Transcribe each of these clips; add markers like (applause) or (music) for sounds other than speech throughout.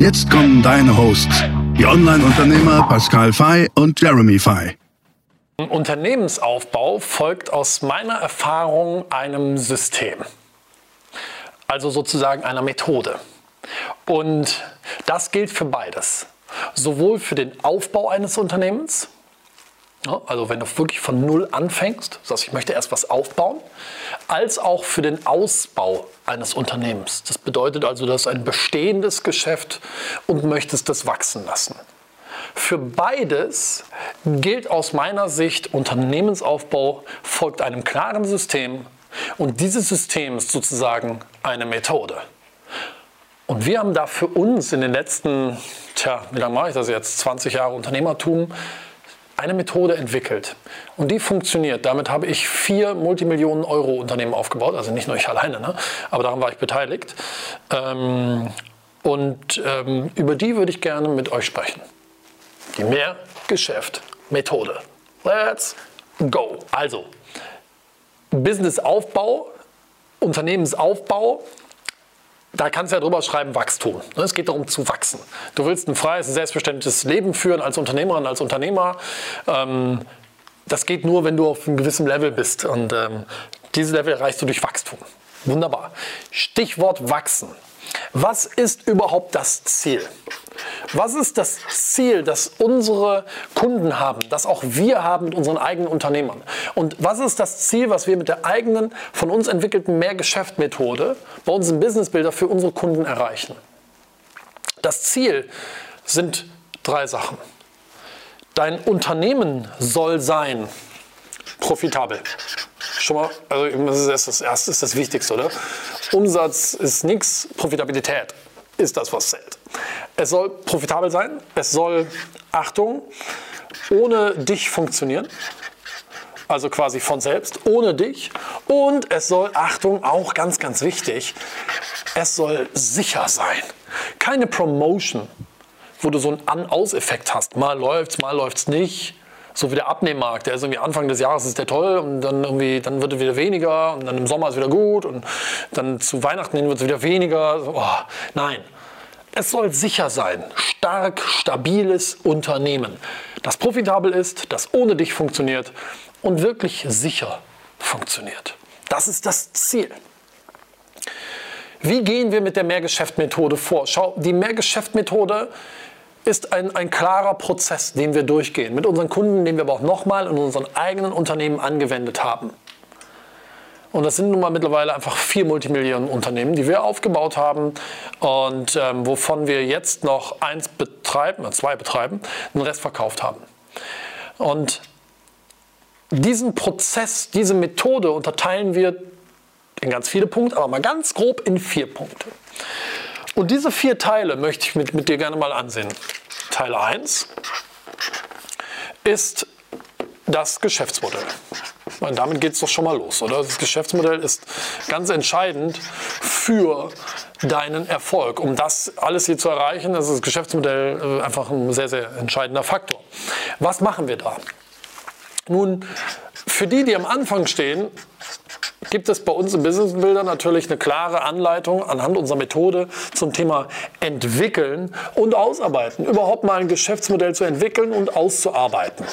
Jetzt kommen deine Hosts, die Online-Unternehmer Pascal Fay und Jeremy Fay. Unternehmensaufbau folgt aus meiner Erfahrung einem System, also sozusagen einer Methode. Und das gilt für beides, sowohl für den Aufbau eines Unternehmens, also wenn du wirklich von Null anfängst, sagst, ich möchte erst was aufbauen, als auch für den Ausbau eines Unternehmens. Das bedeutet also, du hast ein bestehendes Geschäft und möchtest das wachsen lassen. Für beides gilt aus meiner Sicht, Unternehmensaufbau folgt einem klaren System und dieses System ist sozusagen eine Methode. Und wir haben da für uns in den letzten, tja, wie lange mache ich das jetzt, 20 Jahre Unternehmertum, eine Methode entwickelt und die funktioniert. Damit habe ich vier Multimillionen Euro Unternehmen aufgebaut, also nicht nur ich alleine, ne? aber daran war ich beteiligt. Ähm, und ähm, über die würde ich gerne mit euch sprechen. Die Mehrgeschäft-Methode. Let's go. Also, Businessaufbau, Unternehmensaufbau da kannst du ja drüber schreiben Wachstum. Ne, es geht darum zu wachsen. Du willst ein freies, selbstbestimmtes Leben führen als Unternehmerin, als Unternehmer. Ähm, das geht nur, wenn du auf einem gewissen Level bist. Und ähm, dieses Level erreichst du durch Wachstum. Wunderbar. Stichwort wachsen. Was ist überhaupt das Ziel? Was ist das Ziel, das unsere Kunden haben, das auch wir haben mit unseren eigenen Unternehmern? Und was ist das Ziel, was wir mit der eigenen, von uns entwickelten Mehrgeschäft-Methode bei uns im Businessbilder für unsere Kunden erreichen? Das Ziel sind drei Sachen. Dein Unternehmen soll sein profitabel. Schon mal, also das ist das Erste, ist das Wichtigste, oder? Umsatz ist nichts, Profitabilität ist das, was zählt. Es soll profitabel sein, es soll, Achtung, ohne dich funktionieren, also quasi von selbst, ohne dich. Und es soll, Achtung, auch ganz, ganz wichtig, es soll sicher sein. Keine Promotion, wo du so einen An-Aus-Effekt hast. Mal läuft's, mal läuft's nicht. So wie der Abnehmmarkt, der ist irgendwie Anfang des Jahres ist der toll und dann irgendwie, dann wird es wieder weniger und dann im Sommer ist wieder gut und dann zu Weihnachten hin wird es wieder weniger. Oh, nein. Es soll sicher sein, stark, stabiles Unternehmen, das profitabel ist, das ohne dich funktioniert und wirklich sicher funktioniert. Das ist das Ziel. Wie gehen wir mit der Mehrgeschäftmethode vor? Schau, die Mehrgeschäftmethode ist ein, ein klarer Prozess, den wir durchgehen. Mit unseren Kunden, den wir aber auch nochmal in unseren eigenen Unternehmen angewendet haben. Und das sind nun mal mittlerweile einfach vier Multimillionen-Unternehmen, die wir aufgebaut haben und ähm, wovon wir jetzt noch eins betreiben, äh, zwei betreiben, den Rest verkauft haben. Und diesen Prozess, diese Methode unterteilen wir in ganz viele Punkte, aber mal ganz grob in vier Punkte. Und diese vier Teile möchte ich mit, mit dir gerne mal ansehen. Teil 1 ist das Geschäftsmodell. Und damit geht es doch schon mal los, oder? Das Geschäftsmodell ist ganz entscheidend für deinen Erfolg. Um das alles hier zu erreichen, ist das Geschäftsmodell äh, einfach ein sehr, sehr entscheidender Faktor. Was machen wir da? Nun, für die, die am Anfang stehen, gibt es bei uns im Business Builder natürlich eine klare Anleitung anhand unserer Methode zum Thema entwickeln und ausarbeiten. Überhaupt mal ein Geschäftsmodell zu entwickeln und auszuarbeiten.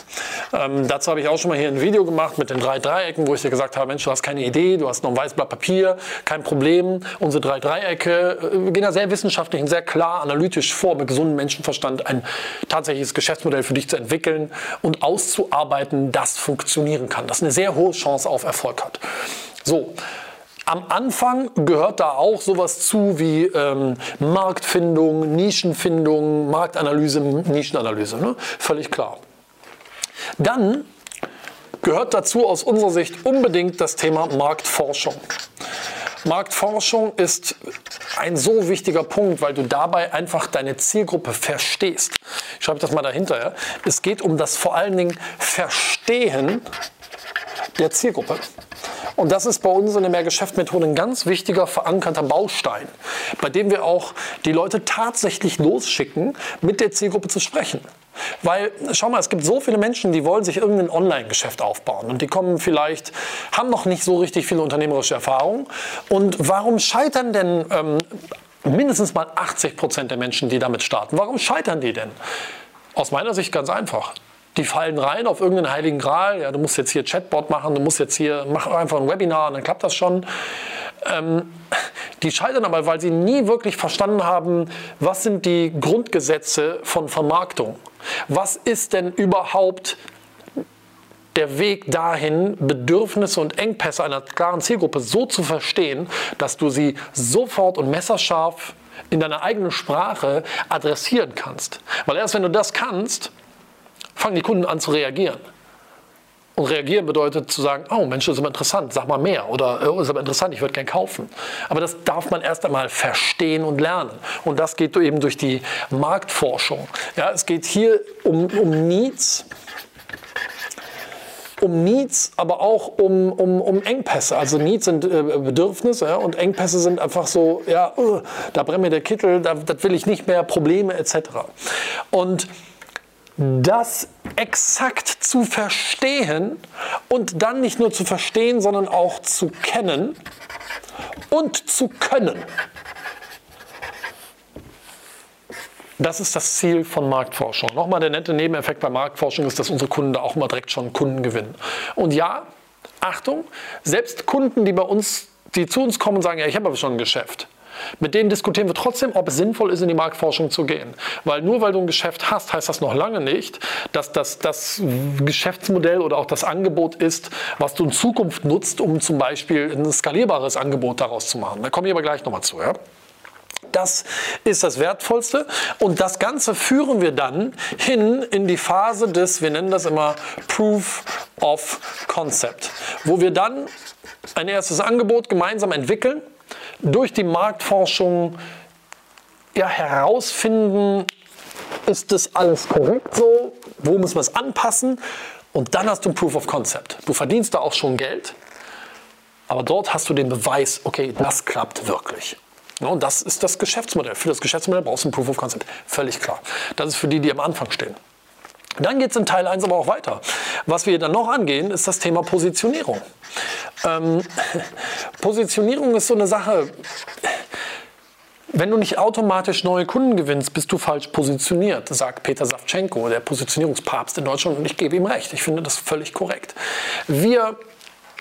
Ähm, dazu habe ich auch schon mal hier ein Video gemacht mit den drei Dreiecken, wo ich dir gesagt habe, Mensch, du hast keine Idee, du hast noch ein weißes Blatt Papier, kein Problem. Unsere drei Dreiecke äh, gehen da sehr wissenschaftlich und sehr klar analytisch vor, mit gesundem Menschenverstand ein tatsächliches Geschäftsmodell für dich zu entwickeln und auszuarbeiten, das funktionieren kann, das eine sehr hohe Chance auf Erfolg hat. So, am Anfang gehört da auch sowas zu wie ähm, Marktfindung, Nischenfindung, Marktanalyse, Nischenanalyse. Ne? Völlig klar. Dann gehört dazu aus unserer Sicht unbedingt das Thema Marktforschung. Marktforschung ist ein so wichtiger Punkt, weil du dabei einfach deine Zielgruppe verstehst. Ich schreibe das mal dahinter. Ja? Es geht um das vor allen Dingen Verstehen der Zielgruppe. Und das ist bei uns in der Mehrgeschäftmethode ein ganz wichtiger verankerter Baustein, bei dem wir auch die Leute tatsächlich losschicken, mit der Zielgruppe zu sprechen. Weil, schau mal, es gibt so viele Menschen, die wollen sich irgendein Online-Geschäft aufbauen und die kommen vielleicht, haben noch nicht so richtig viele unternehmerische Erfahrung. Und warum scheitern denn ähm, mindestens mal 80 Prozent der Menschen, die damit starten? Warum scheitern die denn? Aus meiner Sicht ganz einfach. Die fallen rein auf irgendeinen heiligen Gral. Ja, du musst jetzt hier Chatbot machen, du musst jetzt hier, mach einfach ein Webinar und dann klappt das schon. Ähm, die scheitern aber, weil sie nie wirklich verstanden haben, was sind die Grundgesetze von Vermarktung. Was ist denn überhaupt der Weg dahin, Bedürfnisse und Engpässe einer klaren Zielgruppe so zu verstehen, dass du sie sofort und messerscharf in deiner eigenen Sprache adressieren kannst. Weil erst wenn du das kannst, fangen die Kunden an zu reagieren. Und reagieren bedeutet zu sagen, oh Mensch, das ist aber interessant, sag mal mehr. Oder oh, ist aber interessant, ich würde gern kaufen. Aber das darf man erst einmal verstehen und lernen. Und das geht eben durch die Marktforschung. Ja, es geht hier um, um Needs, um Needs, aber auch um, um, um Engpässe. Also Needs sind äh, Bedürfnisse ja, und Engpässe sind einfach so, ja, uh, da brennt mir der Kittel, da, das will ich nicht mehr, Probleme etc. Und das exakt zu verstehen und dann nicht nur zu verstehen, sondern auch zu kennen und zu können. Das ist das Ziel von Marktforschung. Nochmal der nette Nebeneffekt bei Marktforschung ist, dass unsere Kunden da auch mal direkt schon Kunden gewinnen. Und ja, Achtung, selbst Kunden, die bei uns, die zu uns kommen und sagen, ja, ich habe aber schon ein Geschäft, mit denen diskutieren wir trotzdem, ob es sinnvoll ist, in die Marktforschung zu gehen. Weil nur weil du ein Geschäft hast, heißt das noch lange nicht, dass das das Geschäftsmodell oder auch das Angebot ist, was du in Zukunft nutzt, um zum Beispiel ein skalierbares Angebot daraus zu machen. Da komme ich aber gleich nochmal zu. Ja? Das ist das Wertvollste. Und das Ganze führen wir dann hin in die Phase des, wir nennen das immer Proof of Concept, wo wir dann ein erstes Angebot gemeinsam entwickeln durch die Marktforschung ja, herausfinden, ist das alles korrekt so, wo müssen wir es anpassen und dann hast du ein Proof of Concept. Du verdienst da auch schon Geld, aber dort hast du den Beweis, okay, das klappt wirklich. und das ist das Geschäftsmodell. Für das Geschäftsmodell brauchst du ein Proof of Concept. Völlig klar. Das ist für die, die am Anfang stehen. Dann geht es in Teil 1 aber auch weiter. Was wir dann noch angehen, ist das Thema Positionierung. Ähm, (laughs) Positionierung ist so eine Sache. Wenn du nicht automatisch neue Kunden gewinnst, bist du falsch positioniert, sagt Peter Savchenko, der Positionierungspapst in Deutschland. Und ich gebe ihm recht. Ich finde das völlig korrekt. Wir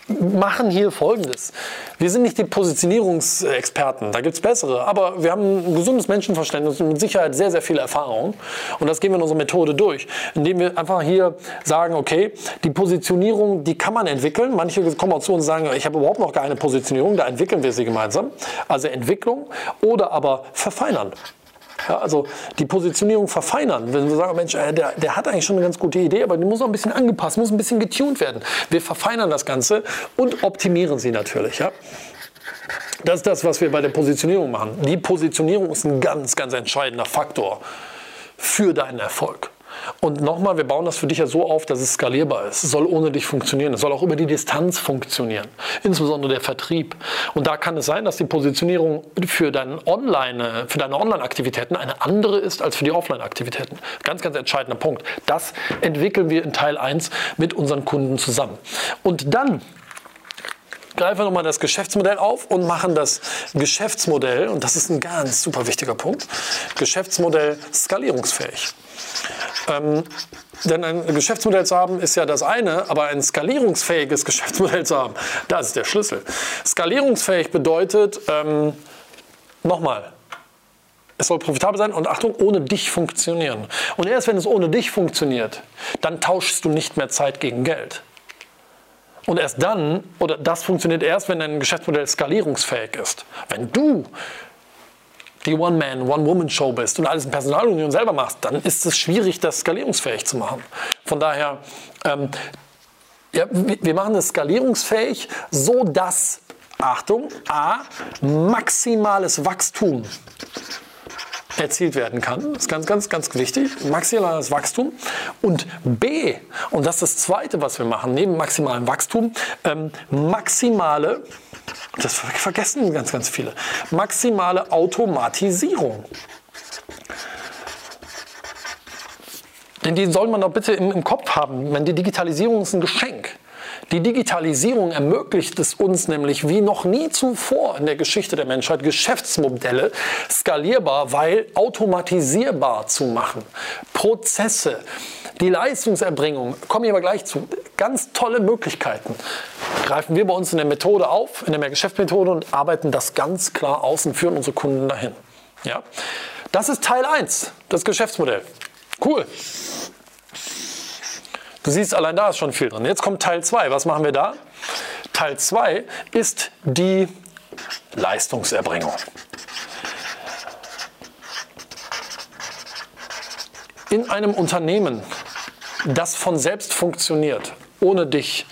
machen hier Folgendes. Wir sind nicht die Positionierungsexperten, da gibt es bessere, aber wir haben ein gesundes Menschenverständnis und mit Sicherheit sehr, sehr viel Erfahrung. Und das gehen wir in unserer Methode durch, indem wir einfach hier sagen, okay, die Positionierung, die kann man entwickeln. Manche kommen auch zu uns und sagen, ich habe überhaupt noch keine Positionierung, da entwickeln wir sie gemeinsam. Also Entwicklung oder aber verfeinern. Ja, also die Positionierung verfeinern. Wenn wir sagen, Mensch, äh, der, der hat eigentlich schon eine ganz gute Idee, aber die muss auch ein bisschen angepasst, muss ein bisschen getuned werden. Wir verfeinern das Ganze und optimieren sie natürlich. Ja. Das ist das, was wir bei der Positionierung machen. Die Positionierung ist ein ganz, ganz entscheidender Faktor für deinen Erfolg. Und nochmal, wir bauen das für dich ja so auf, dass es skalierbar ist. Es soll ohne dich funktionieren. Es soll auch über die Distanz funktionieren. Insbesondere der Vertrieb. Und da kann es sein, dass die Positionierung für, dein Online, für deine Online-Aktivitäten eine andere ist als für die Offline-Aktivitäten. Ganz, ganz entscheidender Punkt. Das entwickeln wir in Teil 1 mit unseren Kunden zusammen. Und dann greifen wir nochmal das Geschäftsmodell auf und machen das Geschäftsmodell, und das ist ein ganz super wichtiger Punkt, Geschäftsmodell skalierungsfähig. Ähm, denn ein Geschäftsmodell zu haben ist ja das eine, aber ein skalierungsfähiges (laughs) Geschäftsmodell zu haben, das ist der Schlüssel. Skalierungsfähig bedeutet, ähm, nochmal, es soll profitabel sein und Achtung, ohne dich funktionieren. Und erst wenn es ohne dich funktioniert, dann tauschst du nicht mehr Zeit gegen Geld. Und erst dann, oder das funktioniert erst, wenn dein Geschäftsmodell skalierungsfähig ist. Wenn du die One-Man, One-Woman-Show bist und alles in Personalunion selber machst, dann ist es schwierig, das skalierungsfähig zu machen. Von daher, ähm, ja, wir machen es skalierungsfähig, so dass Achtung, A, maximales Wachstum erzielt werden kann. Das ist ganz, ganz, ganz wichtig. Maximales Wachstum. Und B, und das ist das Zweite, was wir machen, neben maximalem Wachstum, ähm, maximale, das vergessen ganz, ganz viele, maximale Automatisierung. Denn die soll man doch bitte im, im Kopf haben. Wenn die Digitalisierung ist ein Geschenk. Die Digitalisierung ermöglicht es uns nämlich wie noch nie zuvor in der Geschichte der Menschheit, Geschäftsmodelle skalierbar, weil automatisierbar zu machen. Prozesse, die Leistungserbringung, komme ich aber gleich zu, ganz tolle Möglichkeiten. Greifen wir bei uns in der Methode auf, in der Mehrgeschäftsmethode und arbeiten das ganz klar aus und führen unsere Kunden dahin. Ja? Das ist Teil 1, das Geschäftsmodell. Cool. Du siehst, allein da ist schon viel drin. Jetzt kommt Teil 2. Was machen wir da? Teil 2 ist die Leistungserbringung. In einem Unternehmen, das von selbst funktioniert, ohne dich,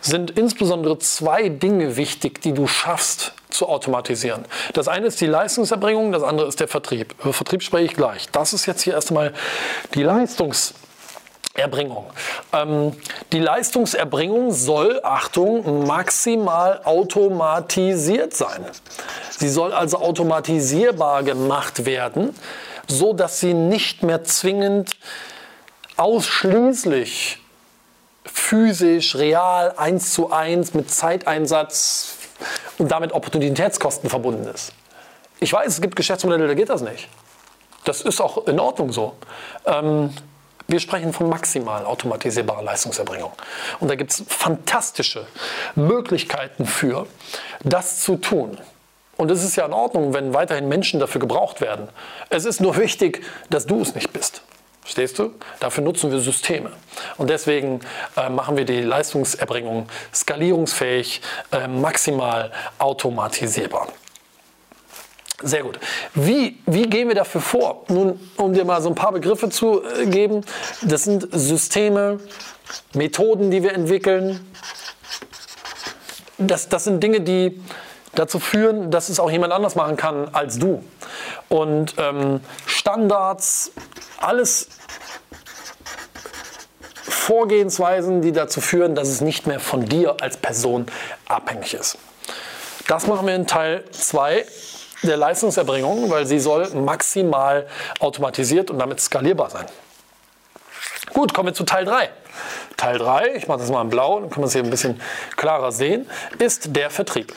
sind insbesondere zwei Dinge wichtig, die du schaffst zu automatisieren. Das eine ist die Leistungserbringung, das andere ist der Vertrieb. Über Vertrieb spreche ich gleich. Das ist jetzt hier erstmal die Leistungserbringung. Erbringung. Ähm, die Leistungserbringung soll, Achtung, maximal automatisiert sein. Sie soll also automatisierbar gemacht werden, so dass sie nicht mehr zwingend ausschließlich physisch, real, eins zu eins mit Zeiteinsatz und damit Opportunitätskosten verbunden ist. Ich weiß, es gibt Geschäftsmodelle, da geht das nicht. Das ist auch in Ordnung so. Ähm, wir sprechen von maximal automatisierbarer Leistungserbringung. Und da gibt es fantastische Möglichkeiten für, das zu tun. Und es ist ja in Ordnung, wenn weiterhin Menschen dafür gebraucht werden. Es ist nur wichtig, dass du es nicht bist. Verstehst du? Dafür nutzen wir Systeme. Und deswegen äh, machen wir die Leistungserbringung skalierungsfähig, äh, maximal automatisierbar. Sehr gut. Wie, wie gehen wir dafür vor? Nun, um dir mal so ein paar Begriffe zu äh, geben, das sind Systeme, Methoden, die wir entwickeln. Das, das sind Dinge, die dazu führen, dass es auch jemand anders machen kann als du. Und ähm, Standards, alles Vorgehensweisen, die dazu führen, dass es nicht mehr von dir als Person abhängig ist. Das machen wir in Teil 2 der Leistungserbringung, weil sie soll maximal automatisiert und damit skalierbar sein. Gut, kommen wir zu Teil 3. Teil 3, ich mache das mal in blau, dann können wir es hier ein bisschen klarer sehen, ist der Vertrieb.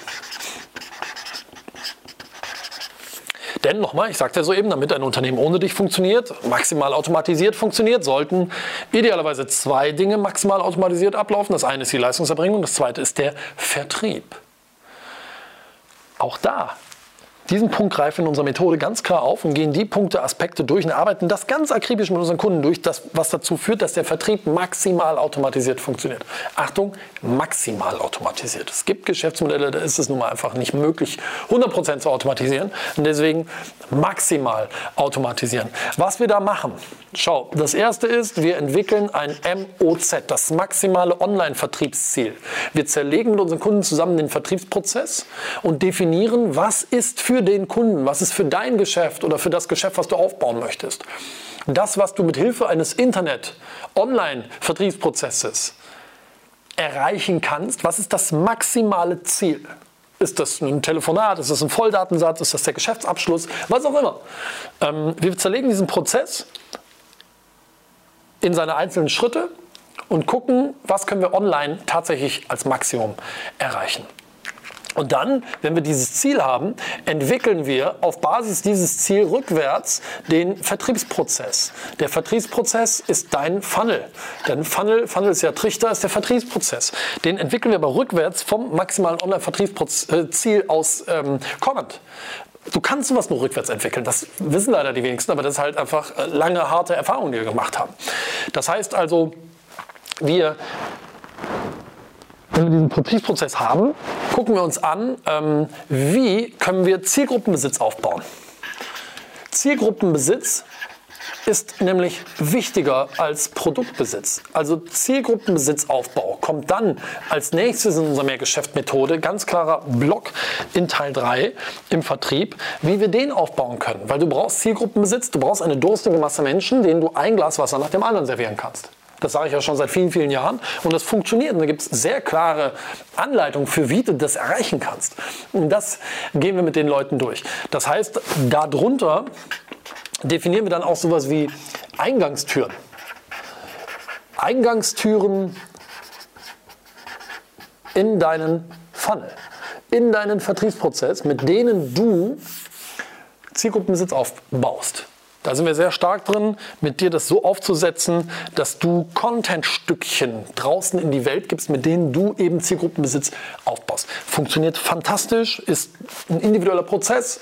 Denn nochmal, ich sagte ja soeben, damit ein Unternehmen ohne dich funktioniert, maximal automatisiert funktioniert, sollten idealerweise zwei Dinge maximal automatisiert ablaufen. Das eine ist die Leistungserbringung, das zweite ist der Vertrieb. Auch da diesen Punkt greifen wir in unserer Methode ganz klar auf und gehen die Punkte, Aspekte durch und arbeiten das ganz akribisch mit unseren Kunden durch, das, was dazu führt, dass der Vertrieb maximal automatisiert funktioniert. Achtung, maximal automatisiert. Es gibt Geschäftsmodelle, da ist es nun mal einfach nicht möglich, 100% zu automatisieren. Und deswegen maximal automatisieren. Was wir da machen, schau, das erste ist, wir entwickeln ein MOZ, das maximale Online-Vertriebsziel. Wir zerlegen mit unseren Kunden zusammen den Vertriebsprozess und definieren, was ist für den Kunden, was ist für dein Geschäft oder für das Geschäft, was du aufbauen möchtest. Das, was du mit Hilfe eines Internet-Online-Vertriebsprozesses erreichen kannst, was ist das maximale Ziel? Ist das ein Telefonat? Ist das ein Volldatensatz? Ist das der Geschäftsabschluss? Was auch immer. Ähm, wir zerlegen diesen Prozess in seine einzelnen Schritte und gucken, was können wir online tatsächlich als Maximum erreichen. Und dann, wenn wir dieses Ziel haben, entwickeln wir auf Basis dieses Ziel rückwärts den Vertriebsprozess. Der Vertriebsprozess ist dein Funnel. Denn Funnel, Funnel ist ja Trichter, ist der Vertriebsprozess. Den entwickeln wir aber rückwärts vom maximalen Online-Vertriebsziel aus ähm, kommend. Du kannst sowas nur rückwärts entwickeln. Das wissen leider die wenigsten, aber das ist halt einfach äh, lange, harte Erfahrungen, die wir gemacht haben. Das heißt also, wir wenn wir diesen Vertriebsprozess haben, gucken wir uns an, ähm, wie können wir Zielgruppenbesitz aufbauen. Zielgruppenbesitz ist nämlich wichtiger als Produktbesitz. Also Zielgruppenbesitzaufbau, kommt dann als nächstes in unserer Mehrgeschäft-Methode ganz klarer Block in Teil 3 im Vertrieb, wie wir den aufbauen können. Weil du brauchst Zielgruppenbesitz, du brauchst eine durstige Masse Menschen, denen du ein Glas Wasser nach dem anderen servieren kannst. Das sage ich ja schon seit vielen, vielen Jahren. Und das funktioniert. Und da gibt es sehr klare Anleitungen für, wie du das erreichen kannst. Und das gehen wir mit den Leuten durch. Das heißt, darunter definieren wir dann auch sowas wie Eingangstüren. Eingangstüren in deinen Funnel, in deinen Vertriebsprozess, mit denen du Zielgruppenbesitz aufbaust. Da sind wir sehr stark drin, mit dir das so aufzusetzen, dass du Content-Stückchen draußen in die Welt gibst, mit denen du eben Zielgruppenbesitz aufbaust. Funktioniert fantastisch, ist ein individueller Prozess,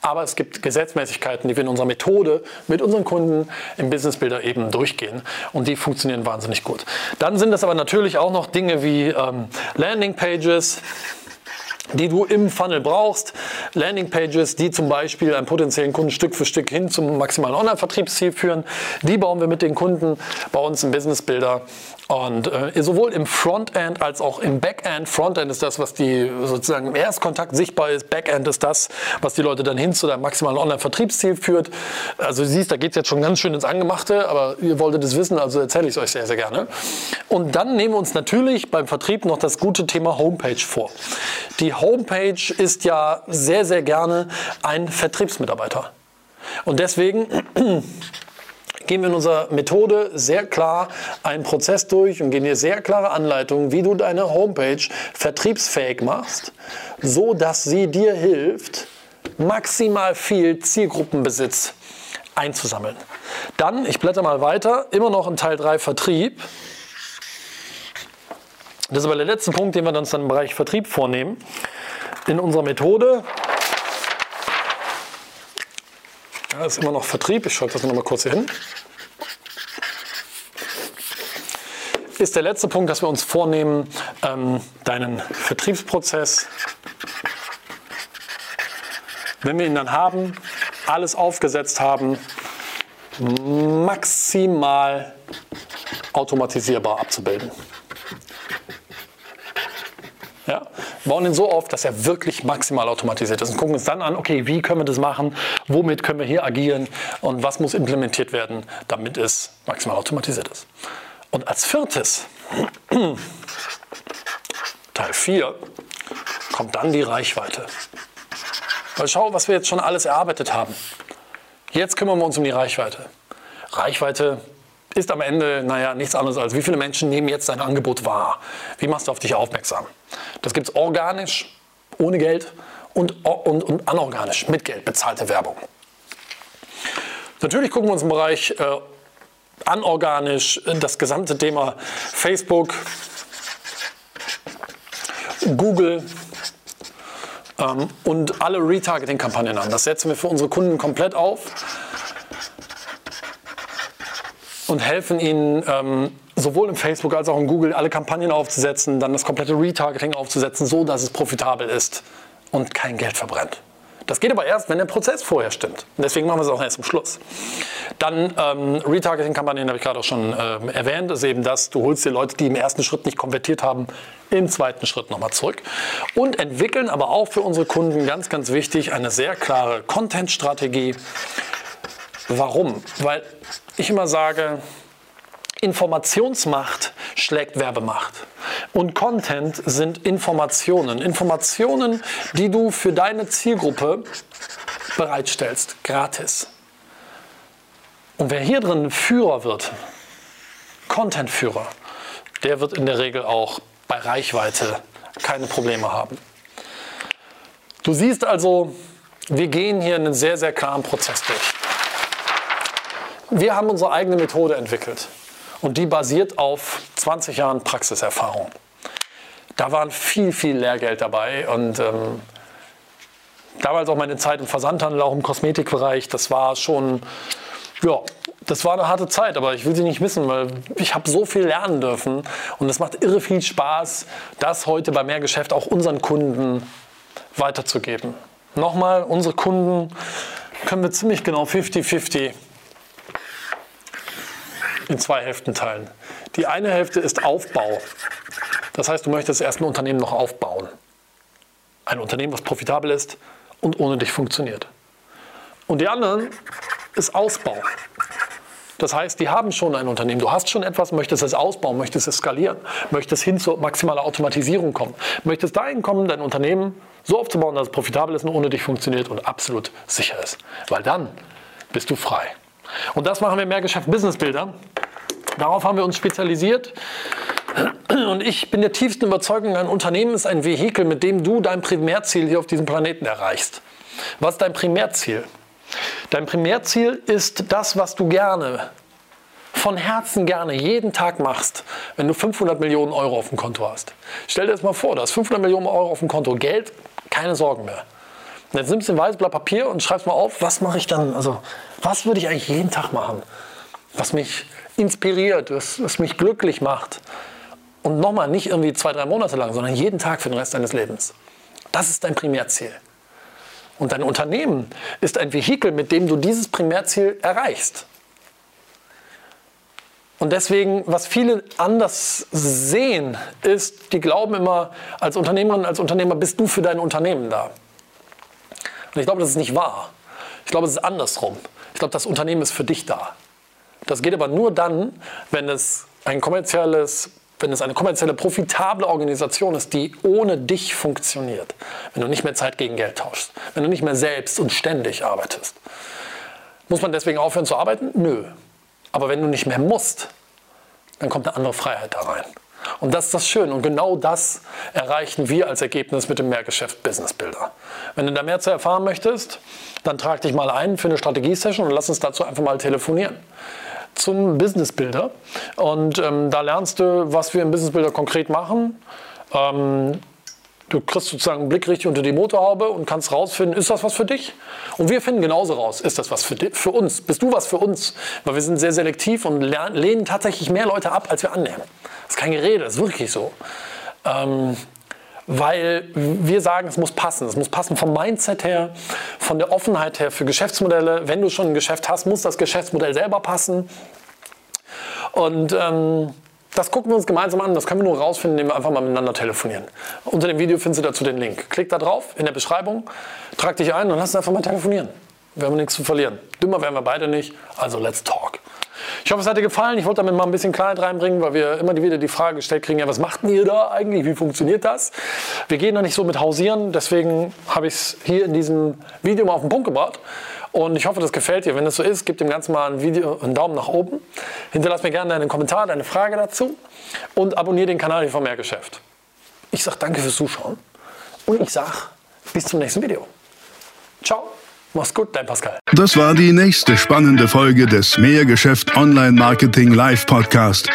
aber es gibt Gesetzmäßigkeiten, die wir in unserer Methode mit unseren Kunden im Business Builder eben durchgehen. Und die funktionieren wahnsinnig gut. Dann sind das aber natürlich auch noch Dinge wie ähm, Landing Pages, die du im Funnel brauchst. Landingpages, die zum Beispiel einen potenziellen Kunden Stück für Stück hin zum maximalen Online-Vertriebsziel führen. Die bauen wir mit den Kunden bei uns im Business Builder. Und äh, sowohl im Frontend als auch im Backend. Frontend ist das, was die sozusagen im Erstkontakt sichtbar ist. Backend ist das, was die Leute dann hin zu deinem maximalen Online-Vertriebsziel führt. Also du siehst, da geht es jetzt schon ganz schön ins Angemachte, aber ihr wolltet es wissen, also erzähle ich es euch sehr, sehr gerne. Und dann nehmen wir uns natürlich beim Vertrieb noch das gute Thema Homepage vor. Die Homepage ist ja sehr, sehr gerne ein Vertriebsmitarbeiter. Und deswegen gehen wir in unserer Methode sehr klar einen Prozess durch und gehen dir sehr klare Anleitungen, wie du deine Homepage vertriebsfähig machst, so dass sie dir hilft, maximal viel Zielgruppenbesitz einzusammeln. Dann, ich blätter mal weiter, immer noch in Teil 3 Vertrieb. Das ist aber der letzte Punkt, den wir uns dann im Bereich Vertrieb vornehmen. In unserer Methode Ja, ist immer noch Vertrieb. Ich schaue das noch mal kurz hier hin. Ist der letzte Punkt, dass wir uns vornehmen, ähm, deinen Vertriebsprozess, wenn wir ihn dann haben, alles aufgesetzt haben, maximal automatisierbar abzubilden. Ja? Bauen ihn so auf, dass er wirklich maximal automatisiert ist und gucken uns dann an, okay, wie können wir das machen, womit können wir hier agieren und was muss implementiert werden, damit es maximal automatisiert ist. Und als viertes, (clears throat) Teil 4, kommt dann die Reichweite. Weil schau, was wir jetzt schon alles erarbeitet haben. Jetzt kümmern wir uns um die Reichweite. Reichweite ist am Ende, naja, nichts anderes als, wie viele Menschen nehmen jetzt dein Angebot wahr? Wie machst du auf dich aufmerksam? Das gibt es organisch, ohne Geld und, und, und anorganisch, mit Geld, bezahlte Werbung. Natürlich gucken wir uns im Bereich äh, anorganisch äh, das gesamte Thema Facebook, Google ähm, und alle Retargeting-Kampagnen an. Das setzen wir für unsere Kunden komplett auf und helfen ihnen ähm, sowohl im Facebook als auch in Google alle Kampagnen aufzusetzen, dann das komplette Retargeting aufzusetzen, so dass es profitabel ist und kein Geld verbrennt. Das geht aber erst, wenn der Prozess vorher stimmt. Und deswegen machen wir es auch erst zum Schluss. Dann ähm, Retargeting-Kampagnen habe ich gerade auch schon äh, erwähnt, ist eben das, du holst dir Leute, die im ersten Schritt nicht konvertiert haben, im zweiten Schritt nochmal zurück. Und entwickeln aber auch für unsere Kunden ganz, ganz wichtig eine sehr klare Content-Strategie. Warum? Weil ich immer sage, Informationsmacht schlägt Werbemacht. Und Content sind Informationen. Informationen, die du für deine Zielgruppe bereitstellst, gratis. Und wer hier drin Führer wird, Content-Führer, der wird in der Regel auch bei Reichweite keine Probleme haben. Du siehst also, wir gehen hier einen sehr, sehr klaren Prozess durch. Wir haben unsere eigene Methode entwickelt und die basiert auf 20 Jahren Praxiserfahrung. Da waren viel, viel Lehrgeld dabei und ähm, damals auch meine Zeit im Versandhandel, auch im Kosmetikbereich, das war schon, ja, das war eine harte Zeit, aber ich will sie nicht missen, weil ich habe so viel lernen dürfen und es macht irre viel Spaß, das heute bei Mehrgeschäft auch unseren Kunden weiterzugeben. Nochmal, unsere Kunden können wir ziemlich genau 50-50 in zwei Hälften teilen. Die eine Hälfte ist Aufbau. Das heißt, du möchtest erst ein Unternehmen noch aufbauen. Ein Unternehmen, was profitabel ist und ohne dich funktioniert. Und die anderen ist Ausbau. Das heißt, die haben schon ein Unternehmen. Du hast schon etwas, möchtest es ausbauen, möchtest es skalieren, möchtest hin zur maximalen Automatisierung kommen, möchtest dahin kommen, dein Unternehmen so aufzubauen, dass es profitabel ist und ohne dich funktioniert und absolut sicher ist. Weil dann bist du frei. Und das machen wir im Mehrgeschäft Business Builder. Darauf haben wir uns spezialisiert. Und ich bin der tiefsten Überzeugung, ein Unternehmen ist ein Vehikel, mit dem du dein Primärziel hier auf diesem Planeten erreichst. Was ist dein Primärziel? Dein Primärziel ist das, was du gerne, von Herzen gerne jeden Tag machst, wenn du 500 Millionen Euro auf dem Konto hast. Stell dir das mal vor, du hast 500 Millionen Euro auf dem Konto, Geld, keine Sorgen mehr. Und jetzt nimmst du ein weißes Blatt Papier und schreibst mal auf, was mache ich dann, also was würde ich eigentlich jeden Tag machen, was mich inspiriert, was, was mich glücklich macht. Und nochmal, nicht irgendwie zwei, drei Monate lang, sondern jeden Tag für den Rest deines Lebens. Das ist dein Primärziel. Und dein Unternehmen ist ein Vehikel, mit dem du dieses Primärziel erreichst. Und deswegen, was viele anders sehen, ist, die glauben immer, als Unternehmerin, als Unternehmer bist du für dein Unternehmen da. Und ich glaube, das ist nicht wahr. Ich glaube, es ist andersrum. Ich glaube, das Unternehmen ist für dich da. Das geht aber nur dann, wenn es ein kommerzielles wenn es eine kommerzielle, profitable Organisation ist, die ohne dich funktioniert, wenn du nicht mehr Zeit gegen Geld tauschst, wenn du nicht mehr selbst und ständig arbeitest. Muss man deswegen aufhören zu arbeiten? Nö. Aber wenn du nicht mehr musst, dann kommt eine andere Freiheit da rein. Und das ist das Schöne. Und genau das erreichen wir als Ergebnis mit dem Mehrgeschäft Business Builder. Wenn du da mehr zu erfahren möchtest, dann trag dich mal ein für eine Strategiesession und lass uns dazu einfach mal telefonieren zum Business Builder. Und ähm, da lernst du, was wir im Business Builder konkret machen. Ähm, du kriegst sozusagen einen Blick richtig unter die Motorhaube und kannst rausfinden, ist das was für dich? Und wir finden genauso raus, ist das was für, für uns? Bist du was für uns? Weil wir sind sehr selektiv und lehnen tatsächlich mehr Leute ab, als wir annehmen. Das ist kein Gerede, das ist wirklich so. Ähm, weil wir sagen, es muss passen. Es muss passen vom Mindset her, von der Offenheit her für Geschäftsmodelle. Wenn du schon ein Geschäft hast, muss das Geschäftsmodell selber passen. Und ähm, das gucken wir uns gemeinsam an. Das können wir nur rausfinden, indem wir einfach mal miteinander telefonieren. Unter dem Video findest du dazu den Link. Klick da drauf in der Beschreibung, trag dich ein und lass uns einfach mal telefonieren. Wir haben nichts zu verlieren. Dümmer wären wir beide nicht. Also let's talk. Ich hoffe, es hat dir gefallen. Ich wollte damit mal ein bisschen Klarheit reinbringen, weil wir immer wieder die Frage gestellt kriegen, ja, was macht ihr da eigentlich? Wie funktioniert das? Wir gehen da nicht so mit hausieren, deswegen habe ich es hier in diesem Video mal auf den Punkt gebracht. Und ich hoffe, das gefällt dir. Wenn es so ist, gib dem Ganzen mal ein Video einen Daumen nach oben. Hinterlass mir gerne deinen Kommentar, deine Frage dazu und abonniere den Kanal hier von Mehrgeschäft. Ich sage danke fürs Zuschauen und ich sage bis zum nächsten Video. Ciao. Mach's gut, dein Pascal. Das war die nächste spannende Folge des Mehrgeschäft Online Marketing Live Podcast.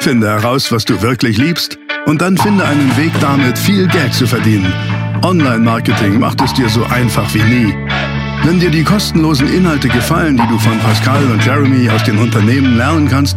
Finde heraus, was du wirklich liebst und dann finde einen Weg damit, viel Geld zu verdienen. Online Marketing macht es dir so einfach wie nie. Wenn dir die kostenlosen Inhalte gefallen, die du von Pascal und Jeremy aus den Unternehmen lernen kannst,